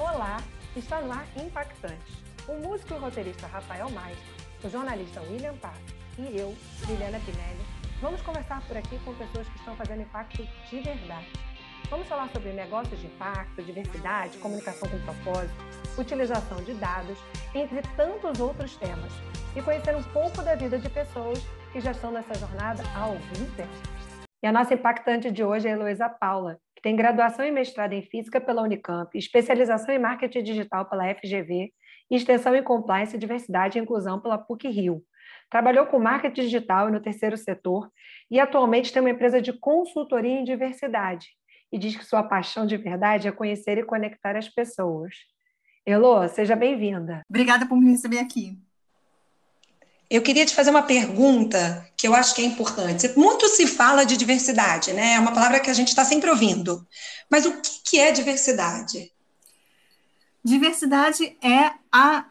Olá, está no ar Impactantes. O músico e roteirista Rafael Mais, o jornalista William Paz e eu, Liliana Pinelli, vamos conversar por aqui com pessoas que estão fazendo impacto de verdade. Vamos falar sobre negócios de impacto, diversidade, comunicação com propósito, utilização de dados, entre tantos outros temas, e conhecer um pouco da vida de pessoas que já estão nessa jornada há algum tempo. E a nossa impactante de hoje é a Heloísa Paula, que tem graduação e mestrado em Física pela Unicamp, especialização em Marketing Digital pela FGV extensão em Compliance, Diversidade e Inclusão pela PUC-Rio. Trabalhou com marketing digital e no terceiro setor e atualmente tem uma empresa de consultoria em diversidade e diz que sua paixão de verdade é conhecer e conectar as pessoas. Elô, seja bem-vinda. Obrigada por me receber aqui. Eu queria te fazer uma pergunta que eu acho que é importante. Muito se fala de diversidade, né? É uma palavra que a gente está sempre ouvindo. Mas o que é diversidade? Diversidade é a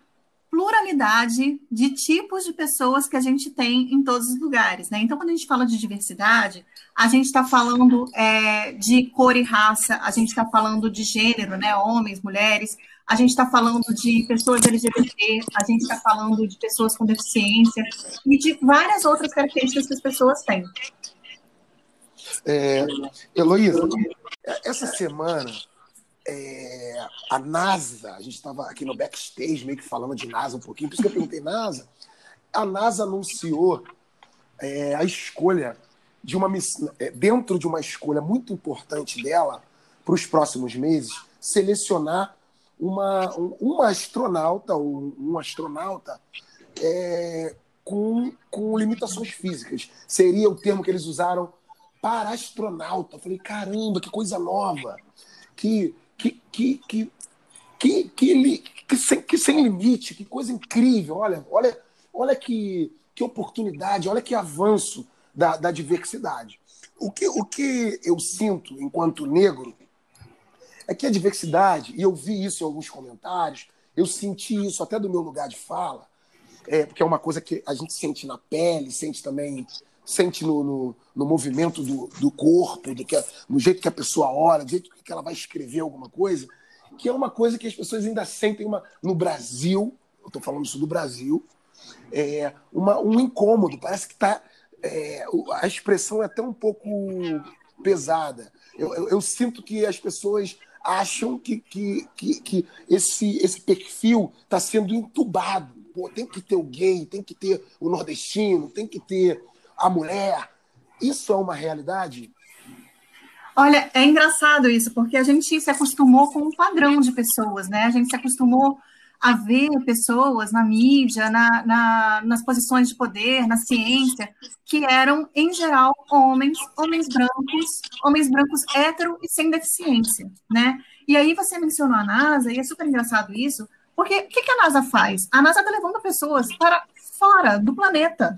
pluralidade de tipos de pessoas que a gente tem em todos os lugares, né? Então, quando a gente fala de diversidade, a gente está falando é, de cor e raça, a gente está falando de gênero, né? Homens, mulheres, a gente está falando de pessoas LGBT, a gente está falando de pessoas com deficiência e de várias outras características que as pessoas têm. É, Heloísa, essa semana é, a NASA, a gente estava aqui no backstage meio que falando de NASA um pouquinho, por isso que eu perguntei NASA. A NASA anunciou é, a escolha de uma é, dentro de uma escolha muito importante dela para os próximos meses, selecionar uma, uma astronauta ou um astronauta é, com, com limitações físicas. Seria o termo que eles usaram para astronauta. Eu falei, caramba, que coisa nova. Que, que, que, que, que, que, que, sem, que sem limite, que coisa incrível. Olha, olha, olha que, que oportunidade, olha que avanço da, da diversidade. O que, o que eu sinto enquanto negro é que a diversidade, e eu vi isso em alguns comentários, eu senti isso até do meu lugar de fala, é, porque é uma coisa que a gente sente na pele, sente também, sente no, no, no movimento do, do corpo, do que, jeito que a pessoa ora, do jeito que ela vai escrever alguma coisa, que é uma coisa que as pessoas ainda sentem uma, no Brasil, eu estou falando isso do Brasil, é, uma, um incômodo, parece que está. É, a expressão é até um pouco pesada. Eu, eu, eu, sinto que as pessoas acham que, que, que, que esse, esse perfil está sendo entubado. Pô, tem que ter o gay, tem que ter o nordestino, tem que ter a mulher. Isso é uma realidade? Olha, é engraçado isso, porque a gente se acostumou com um padrão de pessoas, né? A gente se acostumou a ver pessoas na mídia, na, na, nas posições de poder, na ciência, que eram, em geral, homens, homens brancos, homens brancos hétero e sem deficiência, né? E aí você mencionou a NASA, e é super engraçado isso, porque o que, que a NASA faz? A NASA está levando pessoas para fora do planeta.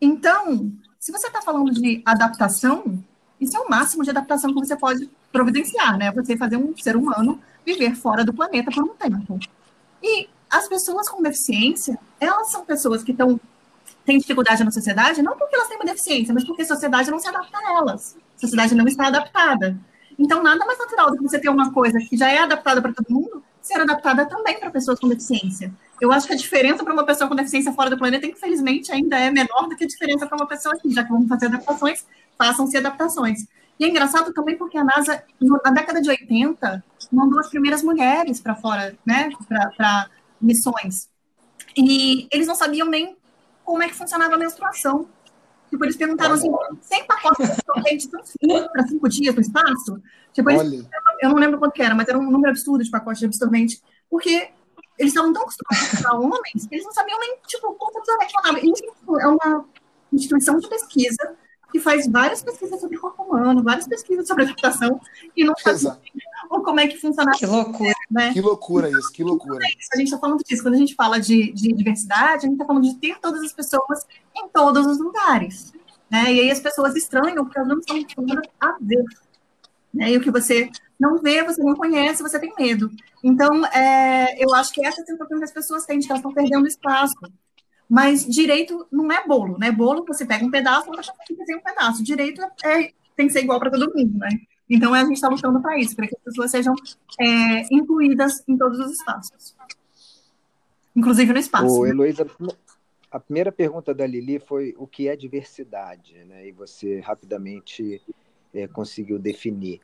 Então, se você está falando de adaptação, isso é o máximo de adaptação que você pode providenciar, né? Você fazer um ser humano viver fora do planeta por um tempo. E as pessoas com deficiência, elas são pessoas que estão têm dificuldade na sociedade, não porque elas têm uma deficiência, mas porque a sociedade não se adapta a elas. A sociedade não está adaptada. Então, nada mais natural do que você ter uma coisa que já é adaptada para todo mundo, ser adaptada também para pessoas com deficiência. Eu acho que a diferença para uma pessoa com deficiência fora do planeta, infelizmente, ainda é menor do que a diferença para uma pessoa aqui, já que vamos fazer adaptações, façam-se adaptações. E é engraçado também porque a NASA, na década de 80, mandou as primeiras mulheres para fora, né, para missões. E eles não sabiam nem como é que funcionava a menstruação. Tipo, eles perguntaram assim, 100 pacotes de sorvete para cinco dias no espaço? Tipo, eles, eu não lembro quanto que era, mas era um número absurdo de pacotes de absorvente, porque eles estavam tão acostumados a homens que eles não sabiam nem, tipo, quanto absorvente falava. Isso é uma instituição de pesquisa que faz várias pesquisas sobre corpo humano, várias pesquisas sobre adaptação, e não sabe ou como é que funciona. Que loucura, né? Que loucura isso, que loucura. É a gente está falando disso. Quando a gente fala de, de diversidade, a gente está falando de ter todas as pessoas em todos os lugares. Né? E aí as pessoas estranham porque elas não estão acostumadas a ver. Né? E o que você não vê, você não conhece, você tem medo. Então, é, eu acho que essa é a sensação que as pessoas têm, de que elas estão perdendo espaço. Mas direito não é bolo, né? Bolo você pega um pedaço, outra tem que fazer um pedaço. Direito é, tem que ser igual para todo mundo, né? Então, a gente está lutando para isso, para que as pessoas sejam é, incluídas em todos os espaços, inclusive no espaço. Ô, Heloísa, a primeira pergunta da Lili foi o que é diversidade, né? E você rapidamente é, conseguiu definir.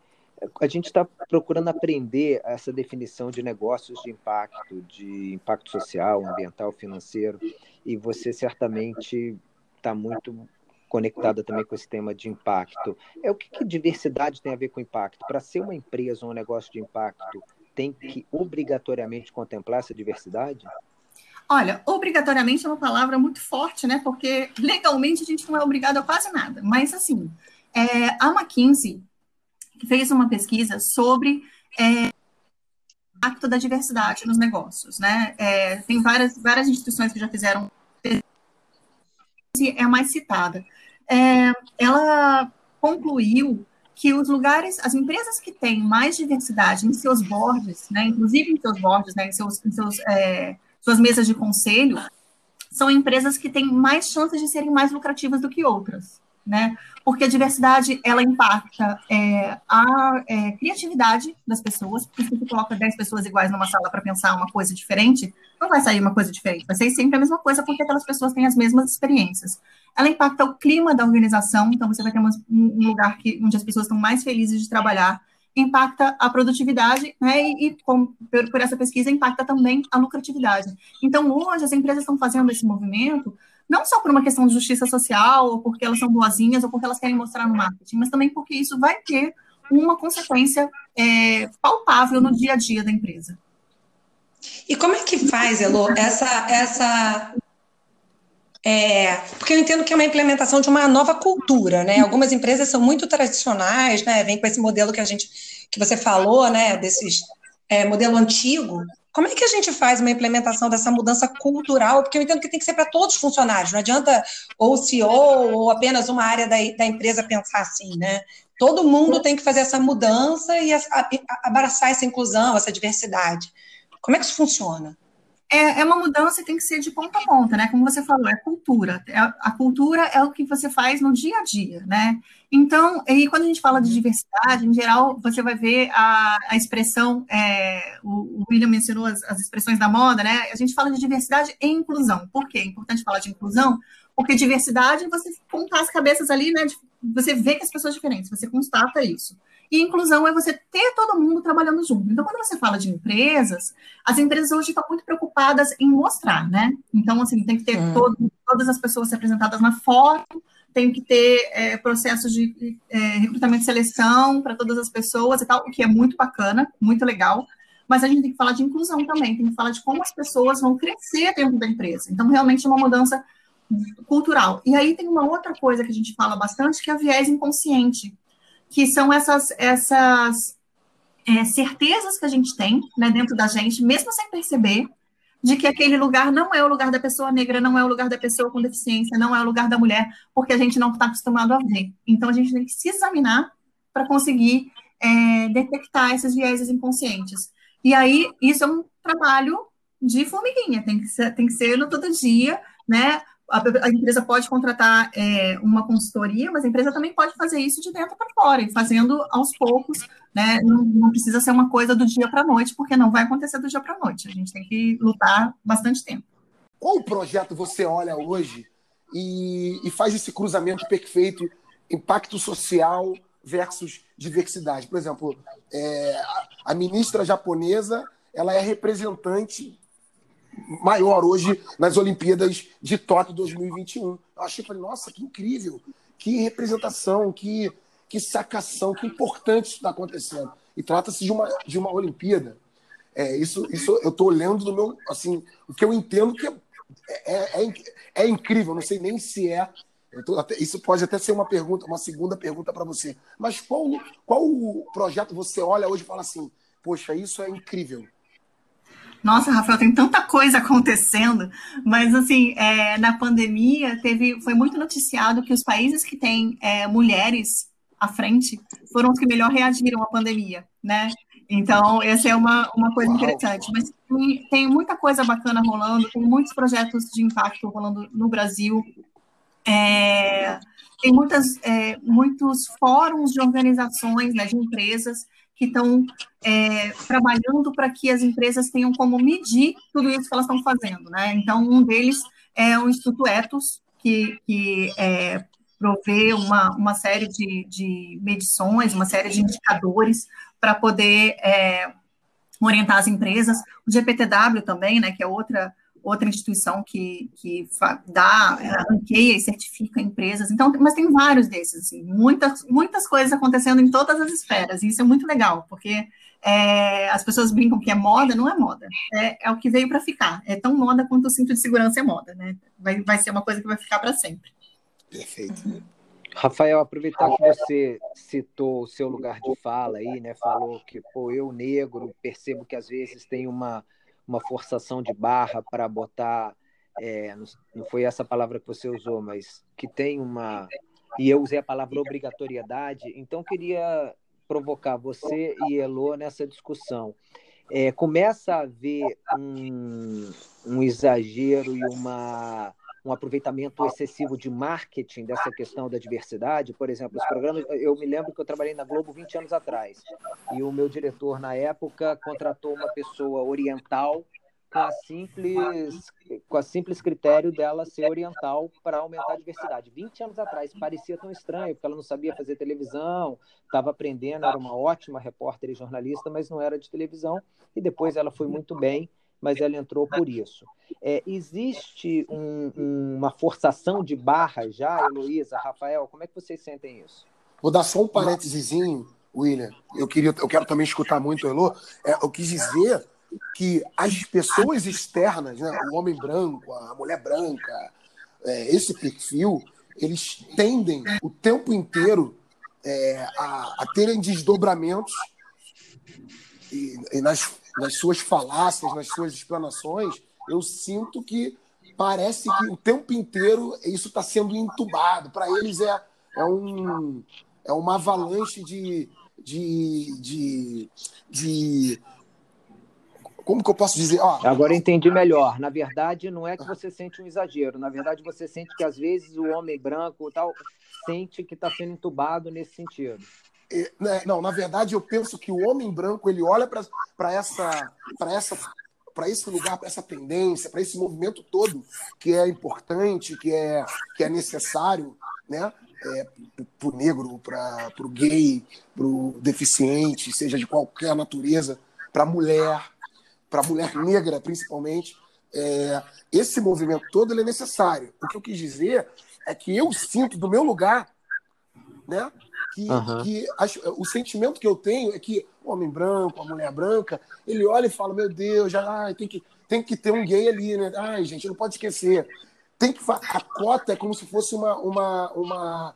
A gente está procurando aprender essa definição de negócios de impacto, de impacto social, ambiental, financeiro, e você certamente está muito conectada também com esse tema de impacto. É o que, que diversidade tem a ver com impacto? Para ser uma empresa ou um negócio de impacto, tem que obrigatoriamente contemplar essa diversidade? Olha, obrigatoriamente é uma palavra muito forte, né? Porque legalmente a gente não é obrigado a quase nada. Mas, assim, é, a McKinsey fez uma pesquisa sobre é, impacto da diversidade nos negócios, né? É, tem várias, várias instituições que já fizeram é a mais citada. É, ela concluiu que os lugares, as empresas que têm mais diversidade em seus boards, né, inclusive em seus boards, né, em seus, em seus é, suas mesas de conselho, são empresas que têm mais chances de serem mais lucrativas do que outras, né? Porque a diversidade, ela impacta é, a é, criatividade das pessoas, porque se você coloca 10 pessoas iguais numa sala para pensar uma coisa diferente, não vai sair uma coisa diferente, vai sair sempre a mesma coisa, porque aquelas pessoas têm as mesmas experiências. Ela impacta o clima da organização, então você vai ter um lugar que, onde as pessoas estão mais felizes de trabalhar, impacta a produtividade, né, e, e com, por, por, essa pesquisa impacta também a lucratividade. Então, hoje, as empresas estão fazendo esse movimento, não só por uma questão de justiça social, ou porque elas são boazinhas, ou porque elas querem mostrar no marketing, mas também porque isso vai ter uma consequência é, palpável no dia a dia da empresa. E como é que faz, Elo, essa, essa é, porque eu entendo que é uma implementação de uma nova cultura, né? Algumas empresas são muito tradicionais, né? Vem com esse modelo que a gente, que você falou, né? Desses é, modelo antigo. Como é que a gente faz uma implementação dessa mudança cultural? Porque eu entendo que tem que ser para todos os funcionários. Não adianta ou o CEO ou apenas uma área da, da empresa pensar assim, né? Todo mundo tem que fazer essa mudança e abraçar essa inclusão, essa diversidade. Como é que isso funciona? É, é, uma mudança e tem que ser de ponta a ponta, né? Como você falou, é cultura. É, a cultura é o que você faz no dia a dia, né? Então, e quando a gente fala de diversidade, em geral, você vai ver a, a expressão, é, o, o, William mencionou as, as, expressões da moda, né? A gente fala de diversidade e inclusão. Por quê? É importante falar de inclusão, porque diversidade é você contar as cabeças ali, né? Você vê que as pessoas são diferentes, você constata isso. E inclusão é você ter todo mundo trabalhando junto. Então, quando você fala de empresas, as empresas hoje estão muito preocupadas em mostrar, né? Então, assim, tem que ter todo, todas as pessoas representadas na foto, tem que ter é, processos de é, recrutamento e seleção para todas as pessoas e tal, o que é muito bacana, muito legal. Mas a gente tem que falar de inclusão também, tem que falar de como as pessoas vão crescer dentro da empresa. Então, realmente, é uma mudança cultural. E aí tem uma outra coisa que a gente fala bastante, que é a viés inconsciente que são essas, essas é, certezas que a gente tem né, dentro da gente, mesmo sem perceber, de que aquele lugar não é o lugar da pessoa negra, não é o lugar da pessoa com deficiência, não é o lugar da mulher, porque a gente não está acostumado a ver. Então, a gente tem que se examinar para conseguir é, detectar esses vieses inconscientes. E aí, isso é um trabalho de formiguinha, tem que ser, tem que ser no todo dia, né? A, empresa pode contratar é, uma consultoria, mas a empresa também pode fazer isso de dentro para fora, e fazendo aos poucos, né? Não, não precisa ser uma coisa do dia para a noite, porque não vai acontecer do dia para a noite. A gente tem que lutar bastante tempo. Qual projeto você olha hoje e, e faz esse cruzamento perfeito, impacto social versus diversidade? Por exemplo, é, a, a ministra japonesa ela é representante maior hoje nas Olimpíadas de Tóquio 2021. Eu achei, falei, nossa, que incrível, que representação, que, que sacação, que importante isso está acontecendo. E trata-se de uma, de uma Olimpíada. É, isso, isso eu estou olhando do meu, assim, o que eu entendo que é, é, é, é incrível, não sei nem se é. Até, isso pode até ser uma pergunta, uma segunda pergunta para você. Mas qual, qual projeto você olha hoje e fala assim, poxa, isso é incrível? Nossa, Rafael, tem tanta coisa acontecendo, mas assim, é, na pandemia teve, foi muito noticiado que os países que têm é, mulheres à frente foram os que melhor reagiram à pandemia, né? Então, essa é uma, uma coisa Uau. interessante. Mas tem, tem, muita coisa bacana rolando, tem muitos projetos de impacto rolando no Brasil. É, tem muitas, é, muitos fóruns de organizações, né, de empresas, que estão é, trabalhando para que as empresas tenham como medir tudo isso que elas estão fazendo. Né? Então, um deles é o Instituto Etos, que, que é, provê uma, uma série de, de medições, uma série de indicadores para poder é, orientar as empresas. O GPTW também, né, que é outra outra instituição que, que dá, ranqueia e certifica empresas. Então, mas tem vários desses, assim, muitas, muitas coisas acontecendo em todas as esferas, e isso é muito legal, porque é, as pessoas brincam que é moda, não é moda, é, é o que veio para ficar. É tão moda quanto o cinto de segurança é moda, né? Vai, vai ser uma coisa que vai ficar para sempre. Perfeito. Rafael, aproveitar que você citou o seu lugar de fala aí, né? Falou que, pô, eu negro percebo que às vezes tem uma uma forçação de barra para botar, é, não foi essa palavra que você usou, mas que tem uma. E eu usei a palavra obrigatoriedade, então queria provocar você e Elo nessa discussão. É, começa a haver um, um exagero e uma um aproveitamento excessivo de marketing dessa questão da diversidade. Por exemplo, os programas. Eu me lembro que eu trabalhei na Globo 20 anos atrás e o meu diretor, na época, contratou uma pessoa oriental com a simples, com a simples critério dela ser oriental para aumentar a diversidade. 20 anos atrás parecia tão estranho, porque ela não sabia fazer televisão, estava aprendendo, era uma ótima repórter e jornalista, mas não era de televisão, e depois ela foi muito bem mas ela entrou por isso. É, existe um, um, uma forçação de barra já, Heloísa, Rafael? Como é que vocês sentem isso? Vou dar só um parênteses, William. Eu, queria, eu quero também escutar muito o Elo. É, eu quis dizer que as pessoas externas, né, o homem branco, a mulher branca, é, esse perfil, eles tendem o tempo inteiro é, a, a terem desdobramentos e, e nas nas suas falácias, nas suas explanações, eu sinto que parece que o tempo inteiro isso está sendo entubado. Para eles é, é, um, é uma avalanche de, de, de, de como que eu posso dizer? Ó, Agora entendi melhor. Na verdade, não é que você sente um exagero. Na verdade, você sente que às vezes o homem branco tal sente que está sendo entubado nesse sentido. Né, não, na verdade, eu penso que o homem branco ele olha para essa, essa, para esse lugar, para essa tendência, para esse movimento todo que é importante, que é, que é necessário, né? É, para o negro, para o gay, para o deficiente, seja de qualquer natureza, para a mulher, para a mulher negra principalmente. É, esse movimento todo ele é necessário. O que eu quis dizer é que eu sinto do meu lugar, né? Que, uhum. que as, o sentimento que eu tenho é que o homem branco, a mulher branca, ele olha e fala: Meu Deus, já tem, que, tem que ter um gay ali, né? Ai, gente, não pode esquecer. Tem que a cota é como se fosse uma uma uma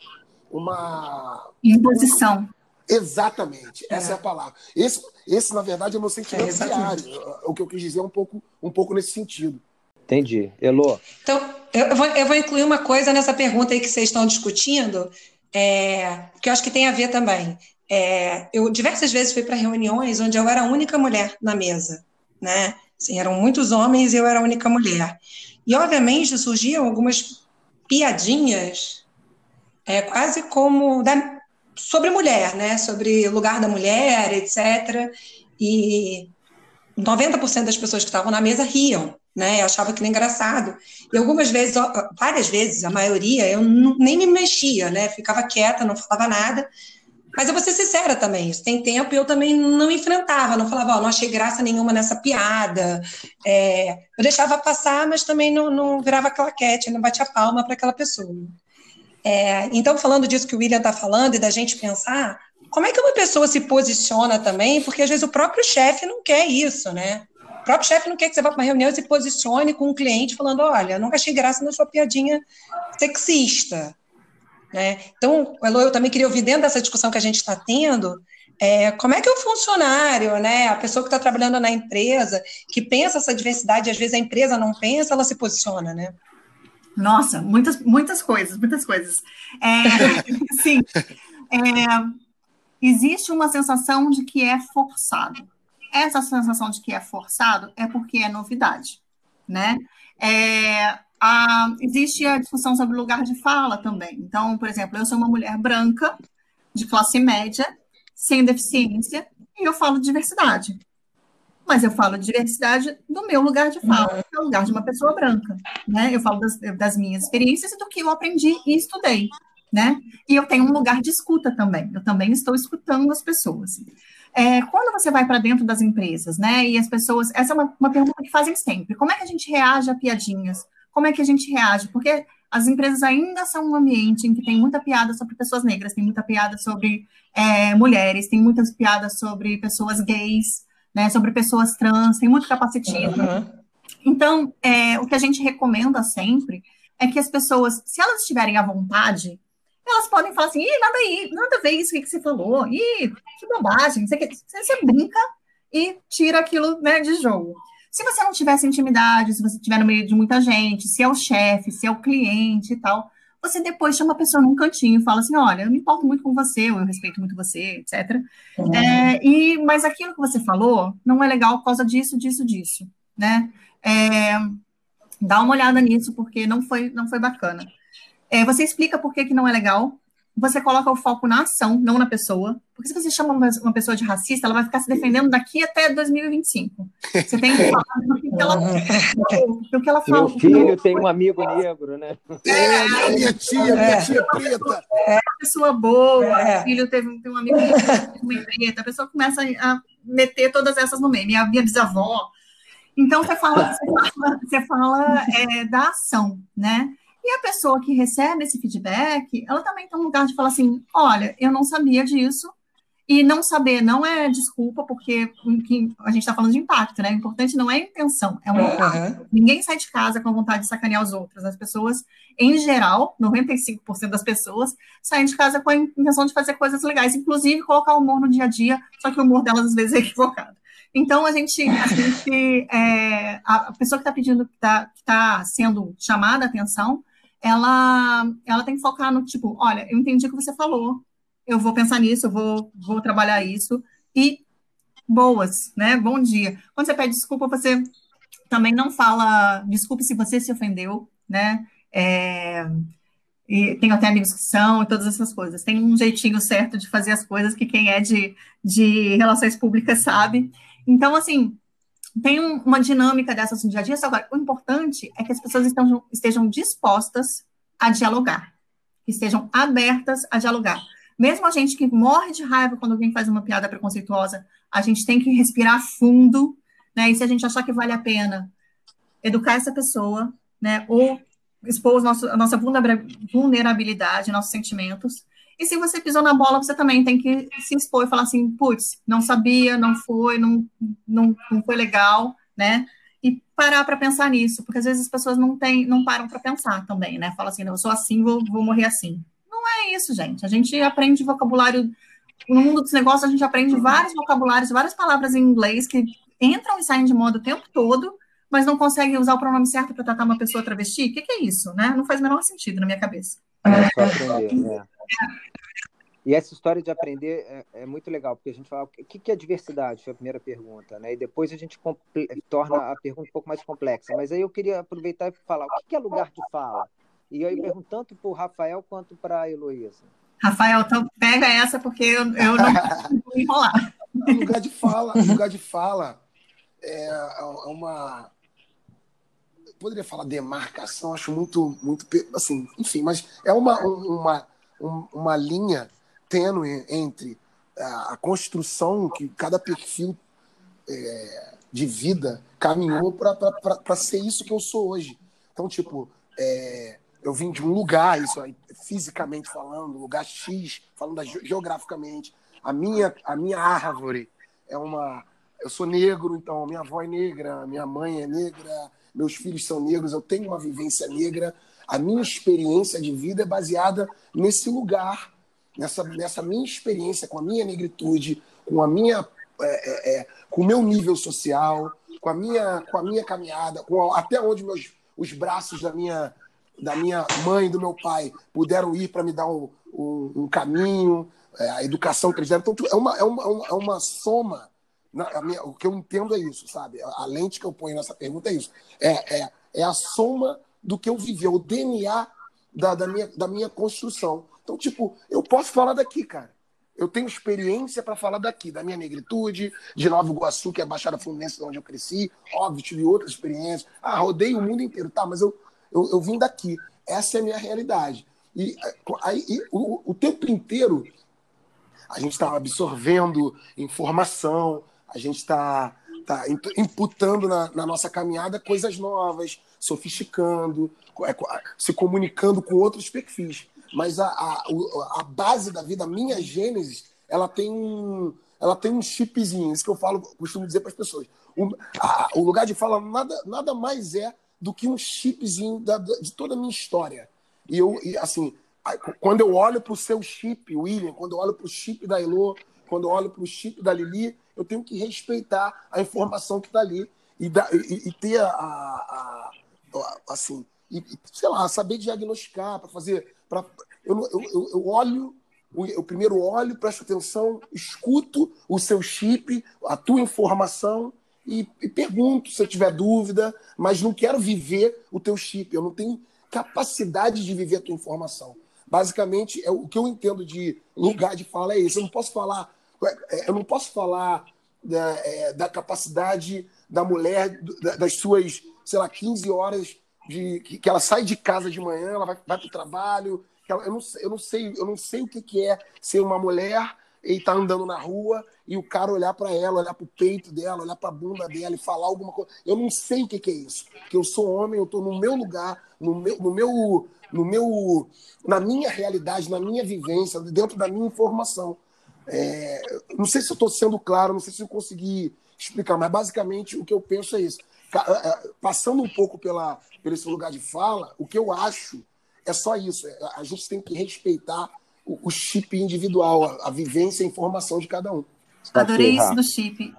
uma imposição. Exatamente, essa é. é a palavra. Esse, esse, na verdade, é o meu sentimento é, diário. O que eu quis dizer é um pouco, um pouco nesse sentido. Entendi. Elô? Então, eu vou, eu vou incluir uma coisa nessa pergunta aí que vocês estão discutindo, é, que eu acho que tem a ver também. É, eu diversas vezes fui para reuniões onde eu era a única mulher na mesa, né? Assim, eram muitos homens e eu era a única mulher. E, obviamente, surgiam algumas piadinhas, é, quase como da, sobre mulher, né? Sobre o lugar da mulher, etc. E 90% das pessoas que estavam na mesa riam né? Eu achava aquilo engraçado. E algumas vezes, várias vezes, a maioria, eu nem me mexia, né? Ficava quieta, não falava nada. Mas eu vou ser sincera também, isso tem tempo eu também não enfrentava, não falava, ó, não achei graça nenhuma nessa piada. É, eu deixava passar, mas também não, não virava claquete, não batia palma para aquela pessoa. É, então, falando disso que o William está falando e da gente pensar, como é que uma pessoa se posiciona também? Porque às vezes o próprio chefe não quer isso, né? O próprio chefe não quer que você vá para uma reunião e se posicione com um cliente falando: olha, não achei graça na sua piadinha sexista. Né? Então, Elo, eu também queria ouvir dentro dessa discussão que a gente está tendo, é, como é que o funcionário, né, a pessoa que está trabalhando na empresa, que pensa essa diversidade, às vezes a empresa não pensa, ela se posiciona, né? Nossa, muitas, muitas coisas, muitas coisas. É, sim, é, existe uma sensação de que é forçado essa sensação de que é forçado é porque é novidade, né? É, a, existe a discussão sobre lugar de fala também. Então, por exemplo, eu sou uma mulher branca, de classe média, sem deficiência, e eu falo de diversidade. Mas eu falo de diversidade do meu lugar de fala, uhum. que é o lugar de uma pessoa branca. Né? Eu falo das, das minhas experiências e do que eu aprendi e estudei. Né? E eu tenho um lugar de escuta também. Eu também estou escutando as pessoas. É, quando você vai para dentro das empresas, né? E as pessoas. Essa é uma, uma pergunta que fazem sempre. Como é que a gente reage a piadinhas? Como é que a gente reage? Porque as empresas ainda são um ambiente em que tem muita piada sobre pessoas negras, tem muita piada sobre é, mulheres, tem muitas piadas sobre pessoas gays, né, sobre pessoas trans, tem muito capacitismo. Uhum. Então, é, o que a gente recomenda sempre é que as pessoas, se elas estiverem à vontade, elas podem falar assim, Ih, nada aí, nada a ver isso que você falou, Ih, que bobagem, você, você brinca e tira aquilo né, de jogo. Se você não tivesse intimidade, se você estiver no meio de muita gente, se é o chefe, se é o cliente e tal, você depois chama a pessoa num cantinho e fala assim, olha, eu me importo muito com você, eu respeito muito você, etc. Uhum. É, e, mas aquilo que você falou não é legal por causa disso, disso, disso, né? É, dá uma olhada nisso, porque não foi, não foi bacana. É, você explica por que, que não é legal, você coloca o foco na ação, não na pessoa. Porque se você chama uma pessoa de racista, ela vai ficar se defendendo daqui até 2025. Você tem que falar do que, ela, do que ela fala. Meu filho tem um amigo negro, né? É, minha tia, minha é. tia preta. É uma pessoa boa, é. filho teve, tem um amigo negro, preta. A pessoa começa a meter todas essas no meio. Minha, minha bisavó. Então, você fala, você fala, você fala é, da ação, né? E a pessoa que recebe esse feedback, ela também tem um lugar de falar assim: olha, eu não sabia disso. E não saber não é desculpa, porque a gente está falando de impacto, né? O importante não é a intenção, é um impacto. Uhum. Ninguém sai de casa com vontade de sacanear os outros. As pessoas, em geral, 95% das pessoas, saem de casa com a intenção de fazer coisas legais, inclusive colocar humor no dia a dia, só que o humor delas às vezes é equivocado. Então, a gente, a, gente, é, a pessoa que está pedindo, que está tá sendo chamada a atenção, ela, ela tem que focar no tipo, olha, eu entendi o que você falou, eu vou pensar nisso, eu vou, vou trabalhar isso, e boas, né? Bom dia. Quando você pede desculpa, você também não fala desculpe se você se ofendeu, né? É, e tenho até amigos que são e todas essas coisas. Tem um jeitinho certo de fazer as coisas que quem é de, de relações públicas sabe. Então, assim, tem um, uma dinâmica dessas no dia a dia. Agora, o importante é que as pessoas estejam, estejam dispostas a dialogar, que estejam abertas a dialogar. Mesmo a gente que morre de raiva quando alguém faz uma piada preconceituosa, a gente tem que respirar fundo, né? E se a gente achar que vale a pena educar essa pessoa, né? Ou expor nosso, a nossa vulnerabilidade, nossos sentimentos, e se você pisou na bola, você também tem que se expor e falar assim, putz, não sabia, não foi, não, não, não foi legal, né? E parar para pensar nisso, porque às vezes as pessoas não, tem, não param para pensar também, né? Fala assim, não, eu sou assim, vou, vou morrer assim. Não é isso, gente. A gente aprende vocabulário. No mundo dos negócios, a gente aprende vários vocabulários, várias palavras em inglês que entram e saem de moda o tempo todo, mas não conseguem usar o pronome certo para tratar uma pessoa travesti. O que, que, é isso, né? Não faz o menor sentido na minha cabeça. É só aprender, né? E essa história de aprender é, é, muito legal, porque a gente fala o que, que é diversidade, foi a primeira pergunta, né? E depois a gente torna a pergunta um pouco mais complexa. Mas aí eu queria aproveitar e falar o que, que é lugar de fala. E aí eu pergunto tanto para o Rafael quanto para a Heloísa. Rafael, então pega essa porque eu, eu não vou enrolar. lugar de fala, lugar de fala é, é uma poderia falar demarcação, acho muito, muito assim, enfim, mas é uma, uma, uma linha tênue entre a, construção que cada perfil é, de vida caminhou para ser isso que eu sou hoje. Então, tipo, é, eu vim de um lugar, isso aí, fisicamente falando, lugar X, falando geograficamente. A minha, a minha árvore é uma. Eu sou negro, então minha avó é negra, minha mãe é negra, meus filhos são negros, eu tenho uma vivência negra. A minha experiência de vida é baseada nesse lugar, nessa, nessa minha experiência com a minha negritude, com a minha é, é, é com o meu nível social, com a minha com a minha caminhada, com a, até onde meus os braços da minha da minha mãe e do meu pai puderam ir para me dar um, um, um caminho, é, a educação que eles deram. Então, é uma, é uma, é uma soma minha, o que eu entendo é isso, sabe? A lente que eu ponho nessa pergunta é isso. É, é, é a soma do que eu vivi, é o DNA da, da, minha, da minha construção. Então, tipo, eu posso falar daqui, cara. Eu tenho experiência para falar daqui, da minha negritude, de Nova Iguaçu, que é a Baixada Fluminense, onde eu cresci. Óbvio, tive outras experiências. Ah, rodei o mundo inteiro. Tá, mas eu, eu, eu vim daqui. Essa é a minha realidade. E, aí, e o, o tempo inteiro a gente está absorvendo informação, a gente está tá imputando na, na, nossa caminhada coisas novas, sofisticando, é, se comunicando com outros perfis. Mas a, a, a base da vida, a minha gênese, ela tem um, ela tem um chipzinho, isso que eu falo, costumo dizer para as pessoas. O, a, o lugar de fala nada, nada mais é do que um chipzinho da, de toda a minha história. E eu, e, assim, quando eu olho para o seu chip, William, quando eu olho para o chip da Elo, quando eu olho para o chip da Lili, eu tenho que respeitar a informação que está ali e, da, e, e, ter a, a, a assim, e, sei lá, saber diagnosticar para fazer, para eu, eu, eu olho eu primeiro olho, presto atenção, escuto o seu chip, a tua informação e, e, pergunto se eu tiver dúvida, mas não quero viver o teu chip, eu não tenho capacidade de viver a tua informação. Basicamente, é o que eu entendo de lugar de fala é isso. Eu não posso falar, eu não posso falar da, é, da capacidade da mulher, das suas, sei lá, 15 horas de que, que ela sai de casa de manhã, ela vai, vai para o trabalho. Ela, eu, não, eu, não sei, eu não sei o que, que é ser uma mulher e estar tá andando na rua e o cara olhar para ela, olhar para o peito dela, olhar para a bunda dela e falar alguma coisa. Eu não sei o que, que é isso. Porque eu sou homem, eu estou no meu lugar, no meu, no meu no meu, na minha realidade, na minha vivência, dentro da minha informação. É, não sei se eu estou sendo claro, não sei se eu consegui explicar, mas basicamente o que eu penso é isso. Passando um pouco pela, pelo esse lugar de fala, o que eu acho é só isso. É, a gente tem que respeitar o, o chip individual, a, a, vivência e a informação de cada um. Adorei isso do chip.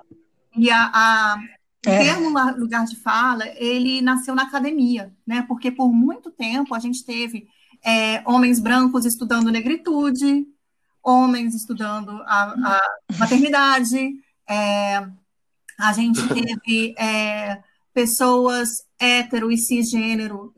E a, a, o é. termo lugar de fala, ele nasceu na academia, né? Porque por muito tempo a gente teve é, homens brancos estudando negritude, homens estudando a, a maternidade, é, a gente teve é, pessoas hétero e cisgênero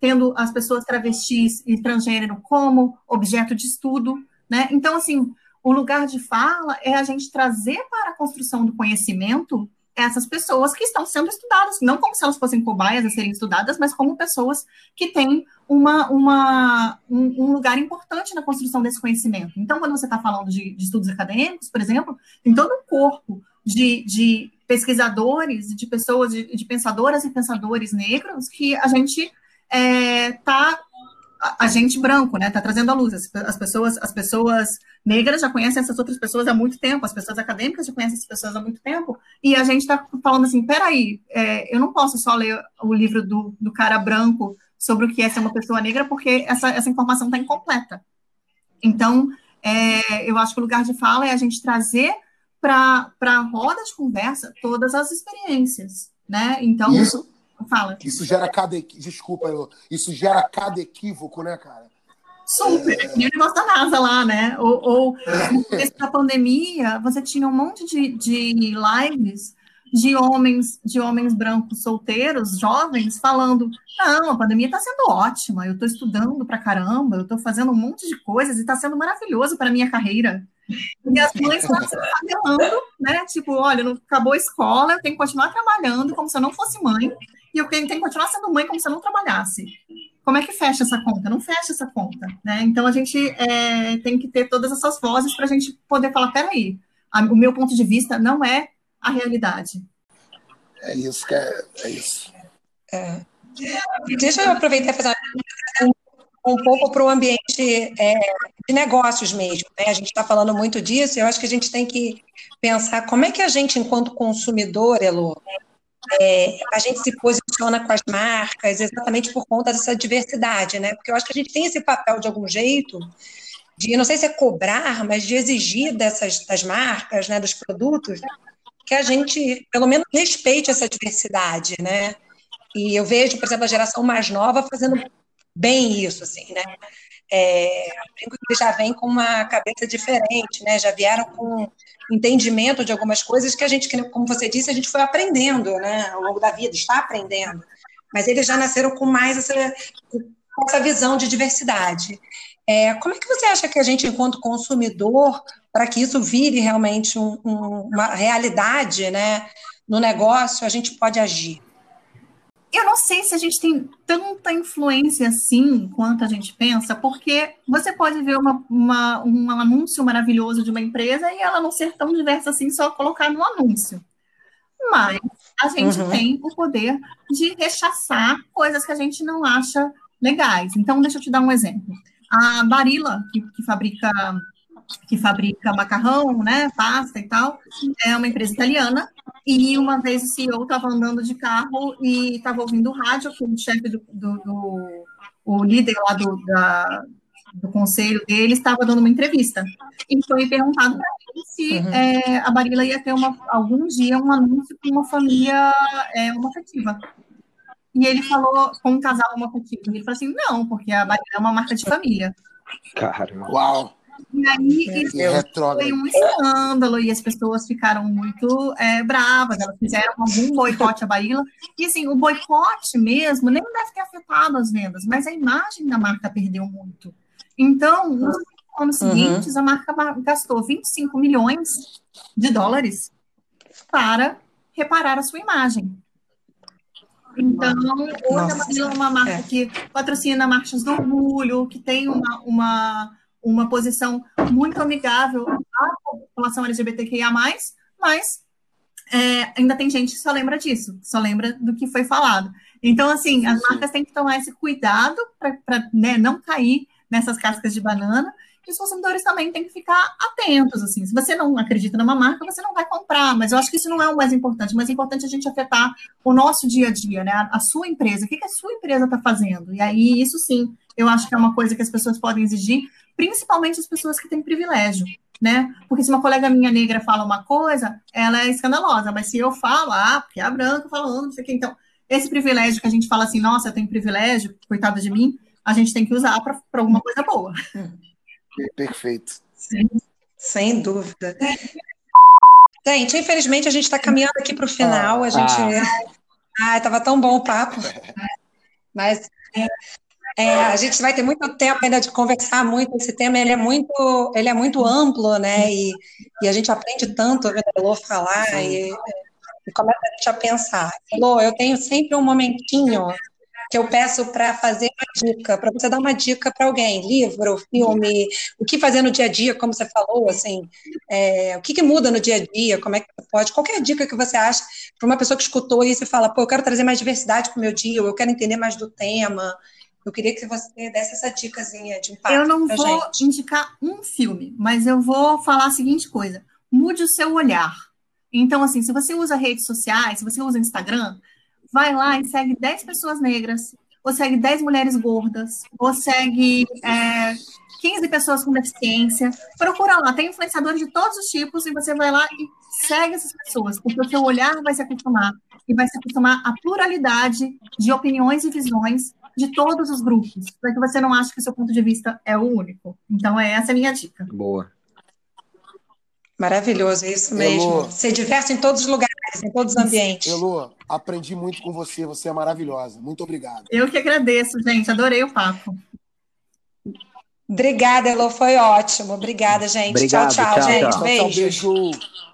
tendo as pessoas travestis e transgênero como objeto de estudo, né? Então, assim, o lugar de fala é a gente trazer para a construção do conhecimento essas pessoas que estão sendo estudadas, não como se elas fossem cobaias a serem estudadas, mas como pessoas que têm uma, uma, um, um lugar importante na construção desse conhecimento. Então, quando você está falando de, de, estudos acadêmicos, por exemplo, tem todo um corpo de, de pesquisadores, de pessoas, de, de, pensadoras e pensadores negros que a gente está é, a gente branco, né, está trazendo à luz. As, as, pessoas, as pessoas negras já conhecem essas outras pessoas há muito tempo, as pessoas acadêmicas já conhecem essas pessoas há muito tempo, e a gente está falando assim, peraí, é, eu não posso só ler o livro do, do cara branco sobre o que é ser uma pessoa negra, porque essa, essa informação está incompleta. Então, é, eu acho que o lugar de fala é a gente trazer para a roda de conversa todas as experiências, né? Então, Isso Fala. Isso gera cada. Desculpa, eu, isso gera cada equívoco, né, cara? Super. É... O negócio da NASA lá, né? Ou, ou no pandemia, você tinha um monte de, de lives de homens, de homens brancos solteiros, jovens, falando: não, a pandemia está sendo ótima, eu estou estudando pra caramba, eu estou fazendo um monte de coisas e está sendo maravilhoso para a minha carreira. E as mães lá se né? Tipo, olha, não acabou a escola, eu tenho que continuar trabalhando como se eu não fosse mãe, e eu tenho que continuar sendo mãe como se eu não trabalhasse. Como é que fecha essa conta? Não fecha essa conta, né? Então a gente é, tem que ter todas essas vozes para a gente poder falar: peraí, a, o meu ponto de vista não é a realidade. É isso que é, é isso. É. Deixa eu aproveitar e fazer um, um pouco para o ambiente é, de negócios mesmo. Né? A gente está falando muito disso, e eu acho que a gente tem que pensar como é que a gente, enquanto consumidor, Elo, é, a gente se posiciona com as marcas exatamente por conta dessa diversidade, né? Porque eu acho que a gente tem esse papel de algum jeito de, não sei se é cobrar, mas de exigir dessas das marcas, né, dos produtos, que a gente, pelo menos, respeite essa diversidade, né? E eu vejo, por exemplo, a geração mais nova fazendo bem isso, assim, né? É, eles já vêm com uma cabeça diferente, né? Já vieram com entendimento de algumas coisas que a gente, como você disse, a gente foi aprendendo, né? Ao longo da vida, está aprendendo. mas eles já nasceram com mais essa, essa visão de diversidade. É, como é que você acha que a gente, enquanto consumidor, para que isso vire realmente um, um, uma realidade né, no negócio, a gente pode agir? Eu não sei se a gente tem tanta influência assim quanto a gente pensa, porque você pode ver uma, uma, um anúncio maravilhoso de uma empresa e ela não ser tão diversa assim, só colocar no anúncio. Mas a gente uhum. tem o poder de rechaçar coisas que a gente não acha legais. Então, deixa eu te dar um exemplo. A Barilla, que, que fabrica que fabrica macarrão, né, pasta e tal, é uma empresa italiana. E uma vez o CEO estava andando de carro e estava ouvindo o rádio, que o chefe do, do, do, o líder lá do, da, do conselho dele estava dando uma entrevista. E foi perguntado para ele se uhum. é, a Barilla ia ter uma, algum dia um anúncio com uma família é, homoafetiva. E ele falou com um casal homoafetivo. Ele falou assim: não, porque a Bahia é uma marca de família. Caramba. Uau! E aí isso foi um escândalo e as pessoas ficaram muito é, bravas, elas fizeram algum boicote à Bahia. E assim, o boicote mesmo nem deve ter afetado as vendas, mas a imagem da marca perdeu muito. Então, nos anos uhum. seguintes, a marca gastou 25 milhões de dólares para reparar a sua imagem. Então, hoje a Marília é uma marca é. que patrocina marchas do orgulho, que tem uma, uma, uma posição muito amigável à população LGBTQIA+, mas é, ainda tem gente que só lembra disso, só lembra do que foi falado. Então, assim, as marcas têm que tomar esse cuidado para né, não cair nessas cascas de banana e os consumidores também têm que ficar atentos, assim. Se você não acredita numa marca, você não vai comprar, mas eu acho que isso não é o mais importante. O mais importante é a gente afetar o nosso dia a dia, né? A, sua empresa, o que, que a sua empresa está fazendo? E aí, isso sim, eu acho que é uma coisa que as pessoas podem exigir, principalmente as pessoas que têm privilégio, né? Porque se uma colega minha negra fala uma coisa, ela é escandalosa, mas se eu falo, ah, porque é a branca falando, não sei o quê, então, esse privilégio que a gente fala assim, nossa, eu tenho privilégio, coitada de mim, a gente tem que usar para alguma coisa boa. Hum. Perfeito. Sim, sem dúvida. Gente, infelizmente a gente está caminhando aqui para o final. A gente. Ah, estava tão bom o papo. Mas é, a gente vai ter muito tempo ainda de conversar muito. Esse tema ele é muito, ele é muito amplo, né? E, e a gente aprende tanto ouvindo a Elô falar e, e começa a gente a pensar. Elô, eu tenho sempre um momentinho que eu peço para fazer uma dica, para você dar uma dica para alguém, livro, filme, o que fazer no dia a dia, como você falou, assim, é, o que, que, muda no dia a dia, como é que pode, qualquer dica que você acha para uma pessoa que escutou isso e fala, pô, eu quero trazer mais diversidade para o meu dia, ou eu quero entender mais do tema. Eu queria que você desse essa dicasinha de impacto. Eu não vou gente. indicar um filme, mas eu vou falar a seguinte coisa: mude o seu olhar. Então, assim, se você usa redes sociais, se você usa Instagram, vai lá e segue 10 pessoas negras, ou segue 10 mulheres gordas, ou segue é, 15 pessoas com deficiência. Procura lá, tem influenciadores de todos os tipos, e você vai lá e segue essas pessoas, porque o seu olhar vai se acostumar, e vai se acostumar à pluralidade de opiniões e visões de todos os grupos, para que você não ache que o seu ponto de vista é o único. Então, é essa a minha dica. Boa. Maravilhoso, é isso mesmo. Ser diverso em todos os lugares, em todos os ambientes. Elô, aprendi muito com você, você é maravilhosa. Muito obrigado. Eu que agradeço, gente. Adorei o papo. Obrigada, Elô, foi ótimo. Obrigada, gente. Obrigado, tchau, tchau, tchau, gente. Tchau, Beijo. Tchau, beijo.